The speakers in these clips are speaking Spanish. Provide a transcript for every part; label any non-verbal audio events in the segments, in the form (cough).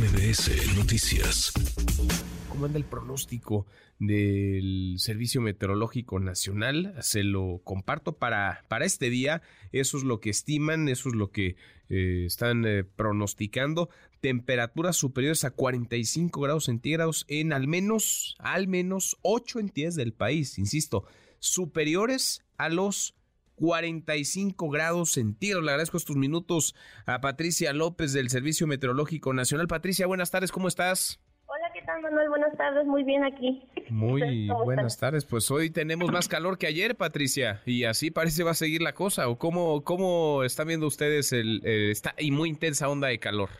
MBS Noticias. ¿Cómo anda el pronóstico del Servicio Meteorológico Nacional? Se lo comparto para, para este día. Eso es lo que estiman, eso es lo que eh, están eh, pronosticando. Temperaturas superiores a 45 grados centígrados en al menos, al menos 8 entidades del país. Insisto, superiores a los 45 grados centígrados. Le agradezco estos minutos a Patricia López del Servicio Meteorológico Nacional. Patricia, buenas tardes, ¿cómo estás? Hola, ¿qué tal, Manuel? Buenas tardes, muy bien aquí. Muy (laughs) buenas tardes. Pues hoy tenemos más calor que ayer, Patricia, y así parece va a seguir la cosa. ¿O cómo, cómo están viendo ustedes el, eh, esta y muy intensa onda de calor?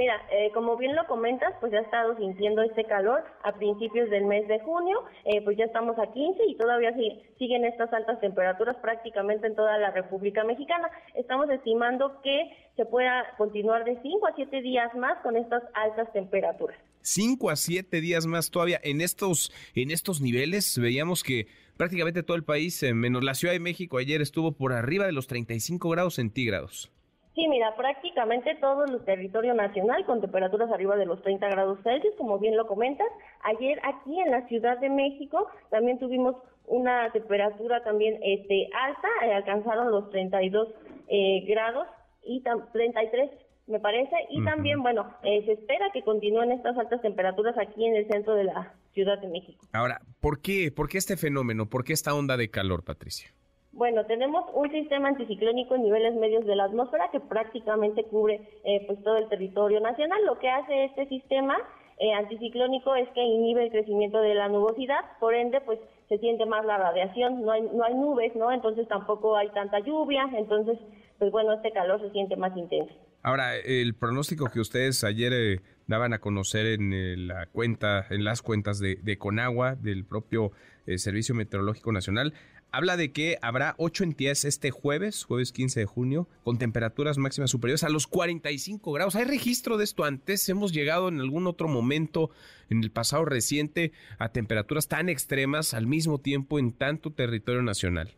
Mira, eh, como bien lo comentas, pues ya he estado sintiendo este calor a principios del mes de junio, eh, pues ya estamos a 15 y todavía siguen estas altas temperaturas prácticamente en toda la República Mexicana. Estamos estimando que se pueda continuar de 5 a 7 días más con estas altas temperaturas. 5 a 7 días más todavía en estos en estos niveles veíamos que prácticamente todo el país eh, menos la Ciudad de México ayer estuvo por arriba de los 35 grados centígrados. Sí, mira, prácticamente todo el territorio nacional con temperaturas arriba de los 30 grados Celsius, como bien lo comentas. Ayer aquí en la Ciudad de México también tuvimos una temperatura también este, alta, eh, alcanzaron los 32 eh, grados y 33 me parece, y también, bueno, eh, se espera que continúen estas altas temperaturas aquí en el centro de la Ciudad de México. Ahora, ¿por qué, por qué este fenómeno? ¿Por qué esta onda de calor, Patricia? Bueno, tenemos un sistema anticiclónico en niveles medios de la atmósfera que prácticamente cubre eh, pues todo el territorio nacional. Lo que hace este sistema eh, anticiclónico es que inhibe el crecimiento de la nubosidad, por ende, pues se siente más la radiación, no hay, no hay nubes, ¿no? Entonces tampoco hay tanta lluvia, entonces, pues bueno, este calor se siente más intenso. Ahora, el pronóstico que ustedes ayer eh, daban a conocer en la cuenta, en las cuentas de, de Conagua, del propio Servicio Meteorológico Nacional, habla de que habrá ocho entidades este jueves, jueves 15 de junio, con temperaturas máximas superiores a los 45 grados. ¿Hay registro de esto antes? ¿Hemos llegado en algún otro momento en el pasado reciente a temperaturas tan extremas al mismo tiempo en tanto territorio nacional?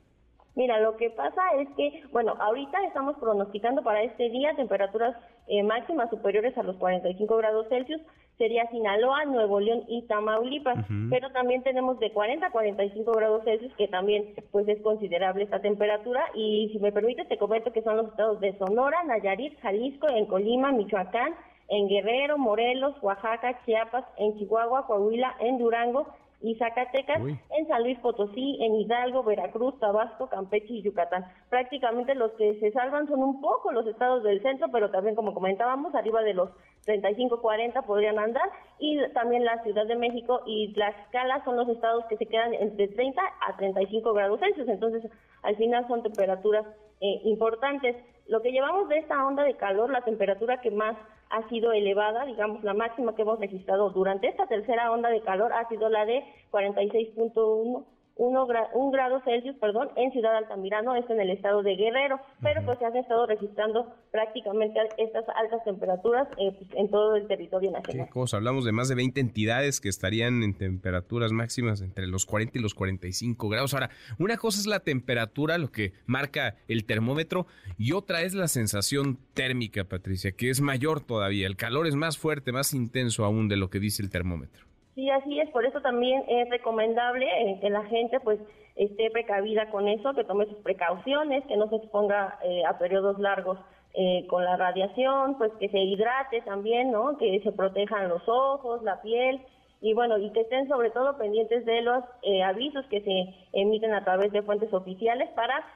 Mira, lo que pasa es que, bueno, ahorita estamos pronosticando para este día temperaturas eh, máximas superiores a los 45 grados Celsius, sería Sinaloa, Nuevo León y Tamaulipas, pero también tenemos de 40 a 45 grados Celsius, que también pues es considerable esta temperatura, y si me permite te comento que son los estados de Sonora, Nayarit, Jalisco, en Colima, Michoacán, en Guerrero, Morelos, Oaxaca, Chiapas, en Chihuahua, Coahuila, en Durango, y Zacatecas, en San Luis Potosí, en Hidalgo, Veracruz, Tabasco, Campeche y Yucatán. Prácticamente los que se salvan son un poco los estados del centro, pero también, como comentábamos, arriba de los 35, 40 podrían andar, y también la Ciudad de México y Tlaxcala son los estados que se quedan entre 30 a 35 grados Celsius, entonces al final son temperaturas eh, importantes. Lo que llevamos de esta onda de calor, la temperatura que más ha sido elevada, digamos, la máxima que hemos registrado durante esta tercera onda de calor ha sido la de 46.1 uno un grado Celsius, perdón, en Ciudad Altamirano, esto en el estado de Guerrero, pero pues se han estado registrando prácticamente estas altas temperaturas eh, pues, en todo el territorio nacional. ¿Qué cosa? Hablamos de más de 20 entidades que estarían en temperaturas máximas entre los 40 y los 45 grados. Ahora, una cosa es la temperatura, lo que marca el termómetro, y otra es la sensación térmica, Patricia, que es mayor todavía. El calor es más fuerte, más intenso aún de lo que dice el termómetro. Sí, así es, por eso también es recomendable eh, que la gente pues esté precavida con eso, que tome sus precauciones, que no se exponga eh, a periodos largos eh, con la radiación, pues que se hidrate también, ¿no? Que se protejan los ojos, la piel y bueno, y que estén sobre todo pendientes de los avisos que se emiten a través de fuentes oficiales para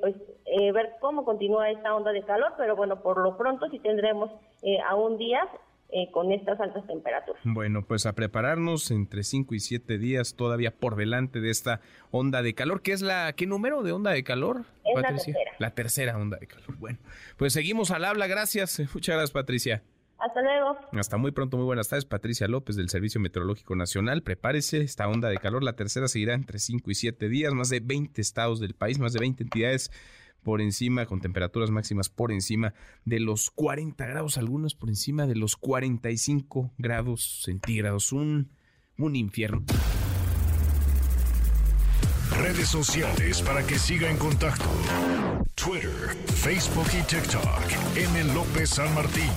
pues ver cómo continúa esta onda de calor, pero bueno, por lo pronto sí tendremos aún días eh, con estas altas temperaturas. Bueno, pues a prepararnos entre 5 y 7 días todavía por delante de esta onda de calor. ¿Qué es la, qué número de onda de calor? Es la tercera. La tercera onda de calor. Bueno, pues seguimos al habla. Gracias. Muchas gracias, Patricia. Hasta luego. Hasta muy pronto, muy buenas tardes. Patricia López del Servicio Meteorológico Nacional. Prepárese, esta onda de calor, la tercera seguirá entre 5 y 7 días. Más de 20 estados del país, más de 20 entidades por encima, con temperaturas máximas por encima de los 40 grados, algunos por encima de los 45 grados centígrados. Un, un infierno. Redes sociales para que siga en contacto: Twitter, Facebook y TikTok. M. López San Martín.